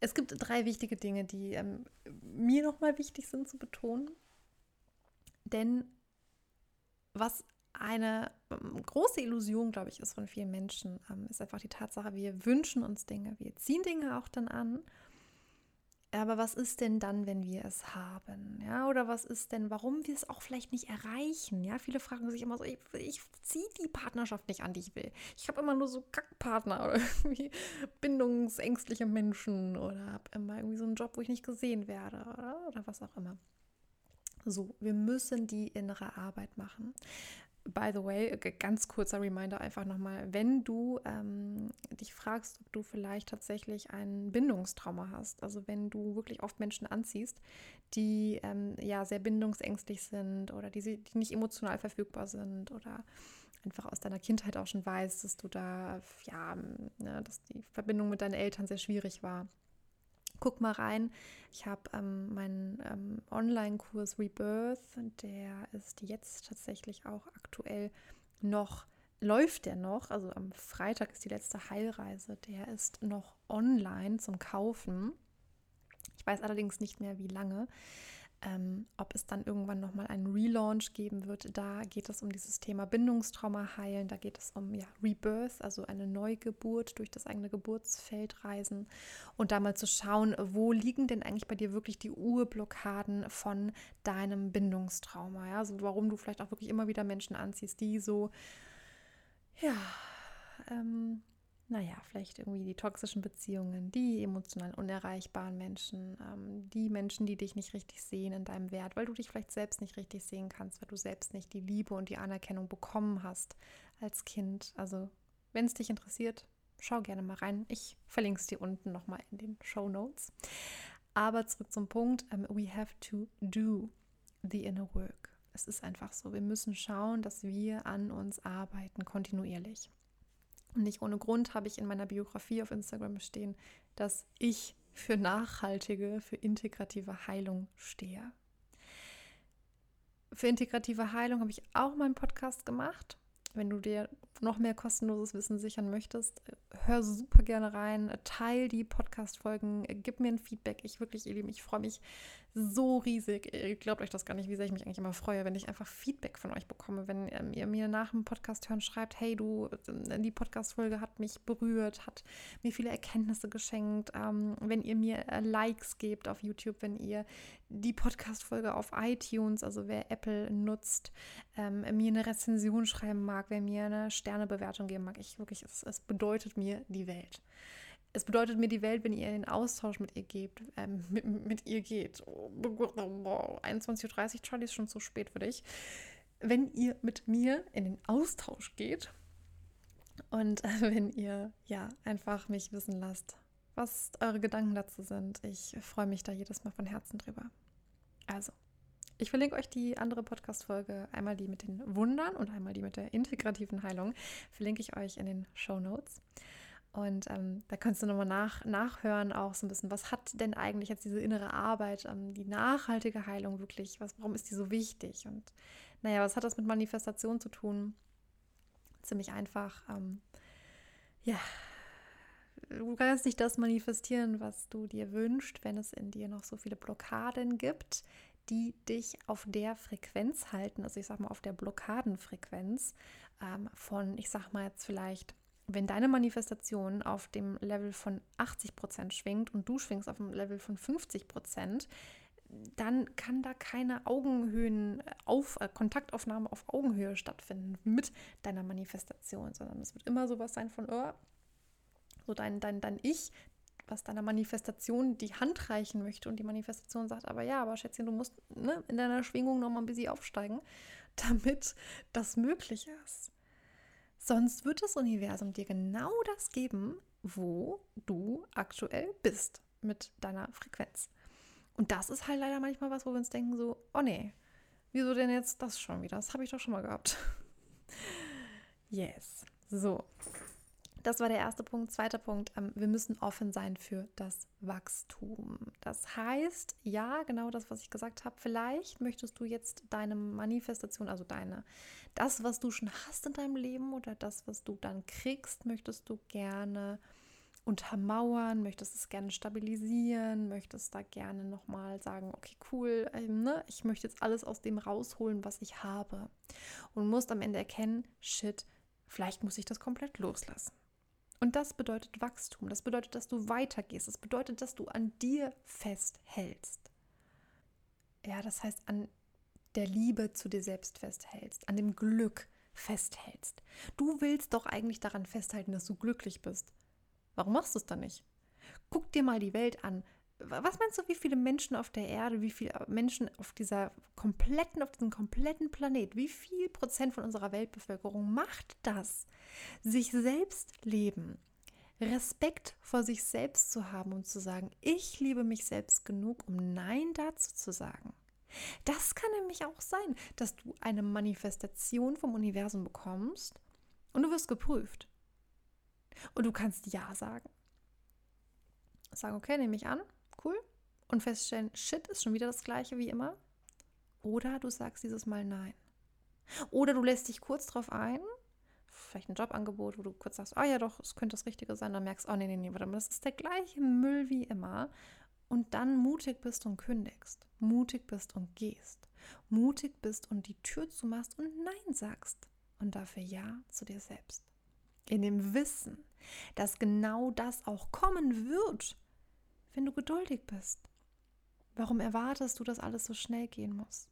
Es gibt drei wichtige Dinge, die ähm, mir nochmal wichtig sind zu betonen. Denn was eine ähm, große Illusion, glaube ich, ist von vielen Menschen, ähm, ist einfach die Tatsache, wir wünschen uns Dinge, wir ziehen Dinge auch dann an. Aber was ist denn dann, wenn wir es haben? Ja, oder was ist denn, warum wir es auch vielleicht nicht erreichen? Ja, viele fragen sich immer so, ich, ich ziehe die Partnerschaft nicht an, die ich will. Ich habe immer nur so Kackpartner oder *laughs* irgendwie bindungsängstliche Menschen oder habe immer irgendwie so einen Job, wo ich nicht gesehen werde oder, oder was auch immer. So, wir müssen die innere Arbeit machen. By the way, ganz kurzer Reminder einfach nochmal, wenn du ähm, dich fragst, ob du vielleicht tatsächlich ein Bindungstrauma hast, also wenn du wirklich oft Menschen anziehst, die ähm, ja sehr bindungsängstlich sind oder die, die nicht emotional verfügbar sind oder einfach aus deiner Kindheit auch schon weißt, dass du da, ja, ne, dass die Verbindung mit deinen Eltern sehr schwierig war guck mal rein. Ich habe ähm, meinen ähm, Online-Kurs Rebirth, der ist jetzt tatsächlich auch aktuell noch, läuft der noch, also am Freitag ist die letzte Heilreise, der ist noch online zum Kaufen. Ich weiß allerdings nicht mehr, wie lange. Ähm, ob es dann irgendwann nochmal einen Relaunch geben wird. Da geht es um dieses Thema Bindungstrauma heilen, da geht es um ja, Rebirth, also eine Neugeburt durch das eigene Geburtsfeld reisen und da mal zu schauen, wo liegen denn eigentlich bei dir wirklich die Urblockaden von deinem Bindungstrauma. Ja? Also warum du vielleicht auch wirklich immer wieder Menschen anziehst, die so, ja, ähm, naja, vielleicht irgendwie die toxischen Beziehungen, die emotional unerreichbaren Menschen, ähm, die Menschen, die dich nicht richtig sehen in deinem Wert, weil du dich vielleicht selbst nicht richtig sehen kannst, weil du selbst nicht die Liebe und die Anerkennung bekommen hast als Kind. Also, wenn es dich interessiert, schau gerne mal rein. Ich verlinke es dir unten nochmal in den Show Notes. Aber zurück zum Punkt, um, ähm, we have to do the inner work. Es ist einfach so, wir müssen schauen, dass wir an uns arbeiten, kontinuierlich. Und nicht ohne Grund habe ich in meiner Biografie auf Instagram stehen, dass ich für nachhaltige, für integrative Heilung stehe. Für integrative Heilung habe ich auch meinen Podcast gemacht. Wenn du dir noch mehr kostenloses Wissen sichern möchtest, hör super gerne rein, teil die Podcast-Folgen, gib mir ein Feedback. Ich wirklich, ihr Lieben, ich freue mich so riesig. Ihr glaubt euch das gar nicht, wie sehr ich mich eigentlich immer freue, wenn ich einfach Feedback von euch bekomme. Wenn ähm, ihr mir nach dem Podcast hören schreibt, hey du, äh, die Podcast-Folge hat mich berührt, hat mir viele Erkenntnisse geschenkt. Ähm, wenn ihr mir äh, Likes gebt auf YouTube, wenn ihr die Podcast-Folge auf iTunes, also wer Apple nutzt, ähm, mir eine Rezension schreiben mag, wer mir eine Sternebewertung geben mag. Ich wirklich, es, es bedeutet mir die Welt. Es bedeutet mir die Welt, wenn ihr in den Austausch mit ihr geht, ähm, *laughs* mit, mit, ihr geht. Oh, 21.30 Uhr, Charlie, ist schon zu spät für dich. Wenn ihr mit mir in den Austausch geht und äh, *laughs* wenn ihr ja einfach mich wissen lasst, was eure Gedanken dazu sind. Ich freue mich da jedes Mal von Herzen drüber. Also, ich verlinke euch die andere Podcast-Folge, einmal die mit den Wundern und einmal die mit der integrativen Heilung, verlinke ich euch in den Show Notes. Und ähm, da kannst du nochmal nach, nachhören, auch so ein bisschen, was hat denn eigentlich jetzt diese innere Arbeit, ähm, die nachhaltige Heilung wirklich, was, warum ist die so wichtig? Und naja, was hat das mit Manifestation zu tun? Ziemlich einfach. Ähm, ja, du kannst nicht das manifestieren, was du dir wünschst, wenn es in dir noch so viele Blockaden gibt, die dich auf der Frequenz halten, also ich sag mal auf der Blockadenfrequenz ähm, von, ich sag mal jetzt vielleicht wenn deine Manifestation auf dem Level von 80 Prozent schwingt und du schwingst auf dem Level von 50 Prozent, dann kann da keine Augenhöhen auf äh, Kontaktaufnahme auf Augenhöhe stattfinden mit deiner Manifestation, sondern es wird immer sowas sein von oh, so dein, dein, dein Ich, was deiner Manifestation die Hand reichen möchte und die Manifestation sagt, aber ja, aber Schätzchen, du musst ne, in deiner Schwingung noch mal ein bisschen aufsteigen, *laughs* damit das möglich ist. Sonst wird das Universum dir genau das geben, wo du aktuell bist mit deiner Frequenz. Und das ist halt leider manchmal was, wo wir uns denken so, oh nee, wieso denn jetzt das schon wieder? Das habe ich doch schon mal gehabt. *laughs* yes. So, das war der erste Punkt. Zweiter Punkt, ähm, wir müssen offen sein für das Wachstum. Das heißt, ja, genau das, was ich gesagt habe, vielleicht möchtest du jetzt deine Manifestation, also deine, das, was du schon hast in deinem Leben oder das, was du dann kriegst, möchtest du gerne untermauern, möchtest es gerne stabilisieren, möchtest da gerne nochmal sagen, okay, cool, ähm, ne, ich möchte jetzt alles aus dem rausholen, was ich habe. Und musst am Ende erkennen, shit, vielleicht muss ich das komplett loslassen. Und das bedeutet Wachstum. Das bedeutet, dass du weitergehst. Das bedeutet, dass du an dir festhältst. Ja, das heißt, an der Liebe zu dir selbst festhältst, an dem Glück festhältst. Du willst doch eigentlich daran festhalten, dass du glücklich bist. Warum machst du es dann nicht? Guck dir mal die Welt an was meinst du, wie viele Menschen auf der Erde, wie viele Menschen auf dieser kompletten, auf diesem kompletten Planet, wie viel Prozent von unserer Weltbevölkerung macht das? Sich selbst leben, Respekt vor sich selbst zu haben und zu sagen, ich liebe mich selbst genug, um Nein dazu zu sagen. Das kann nämlich auch sein, dass du eine Manifestation vom Universum bekommst und du wirst geprüft. Und du kannst Ja sagen. Sagen, okay, nehme ich an, cool, und feststellen, shit, ist schon wieder das gleiche wie immer. Oder du sagst dieses Mal nein. Oder du lässt dich kurz drauf ein, vielleicht ein Jobangebot, wo du kurz sagst, ah oh ja doch, es könnte das Richtige sein, dann merkst, oh nee, nee, nee, warte mal, das ist der gleiche Müll wie immer. und dann mutig bist und kündigst, mutig bist und gehst, mutig bist und die Tür zumachst und Nein sagst und dafür Ja zu dir selbst. In dem Wissen, dass genau das auch kommen wird, wenn du geduldig bist. Warum erwartest du, dass alles so schnell gehen muss?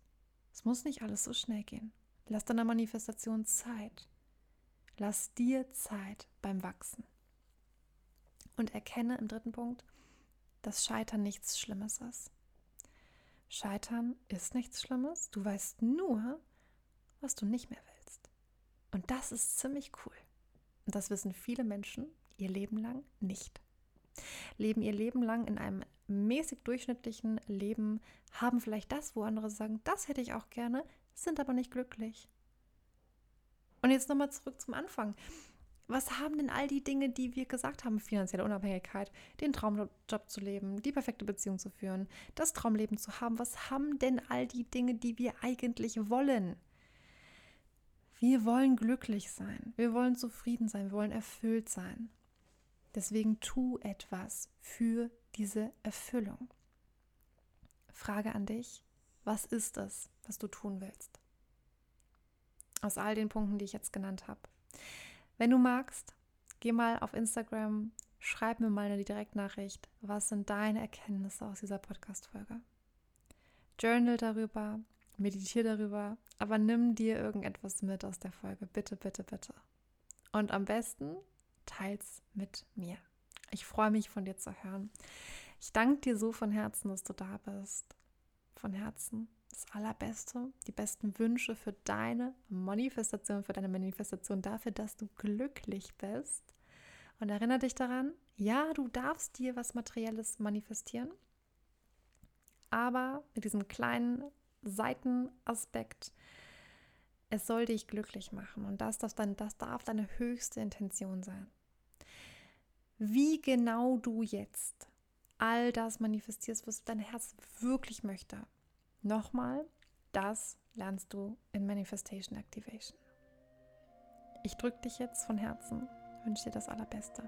Es muss nicht alles so schnell gehen. Lass deiner Manifestation Zeit. Lass dir Zeit beim Wachsen. Und erkenne im dritten Punkt, dass Scheitern nichts Schlimmes ist. Scheitern ist nichts Schlimmes. Du weißt nur, was du nicht mehr willst. Und das ist ziemlich cool. Und das wissen viele Menschen ihr Leben lang nicht. Leben ihr Leben lang in einem mäßig durchschnittlichen Leben, haben vielleicht das, wo andere sagen, das hätte ich auch gerne, sind aber nicht glücklich. Und jetzt nochmal zurück zum Anfang. Was haben denn all die Dinge, die wir gesagt haben, finanzielle Unabhängigkeit, den Traumjob zu leben, die perfekte Beziehung zu führen, das Traumleben zu haben, was haben denn all die Dinge, die wir eigentlich wollen? Wir wollen glücklich sein, wir wollen zufrieden sein, wir wollen erfüllt sein. Deswegen tu etwas für diese Erfüllung. Frage an dich, was ist es, was du tun willst? Aus all den Punkten, die ich jetzt genannt habe. Wenn du magst, geh mal auf Instagram, schreib mir mal eine Direktnachricht. Was sind deine Erkenntnisse aus dieser Podcast-Folge? Journal darüber, meditiere darüber, aber nimm dir irgendetwas mit aus der Folge. Bitte, bitte, bitte. Und am besten teils mit mir. Ich freue mich, von dir zu hören. Ich danke dir so von Herzen, dass du da bist. Von Herzen das Allerbeste, die besten Wünsche für deine Manifestation, für deine Manifestation, dafür, dass du glücklich bist. Und erinnere dich daran, ja, du darfst dir was Materielles manifestieren, aber mit diesem kleinen Seitenaspekt, es soll dich glücklich machen und das darf, dann, das darf deine höchste Intention sein. Wie genau du jetzt all das manifestierst, was dein Herz wirklich möchte, Nochmal, das lernst du in Manifestation Activation. Ich drücke dich jetzt von Herzen, wünsche dir das Allerbeste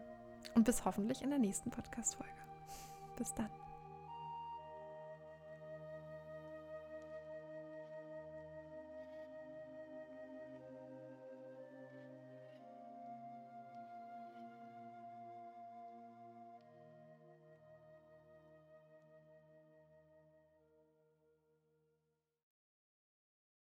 und bis hoffentlich in der nächsten Podcast-Folge. Bis dann.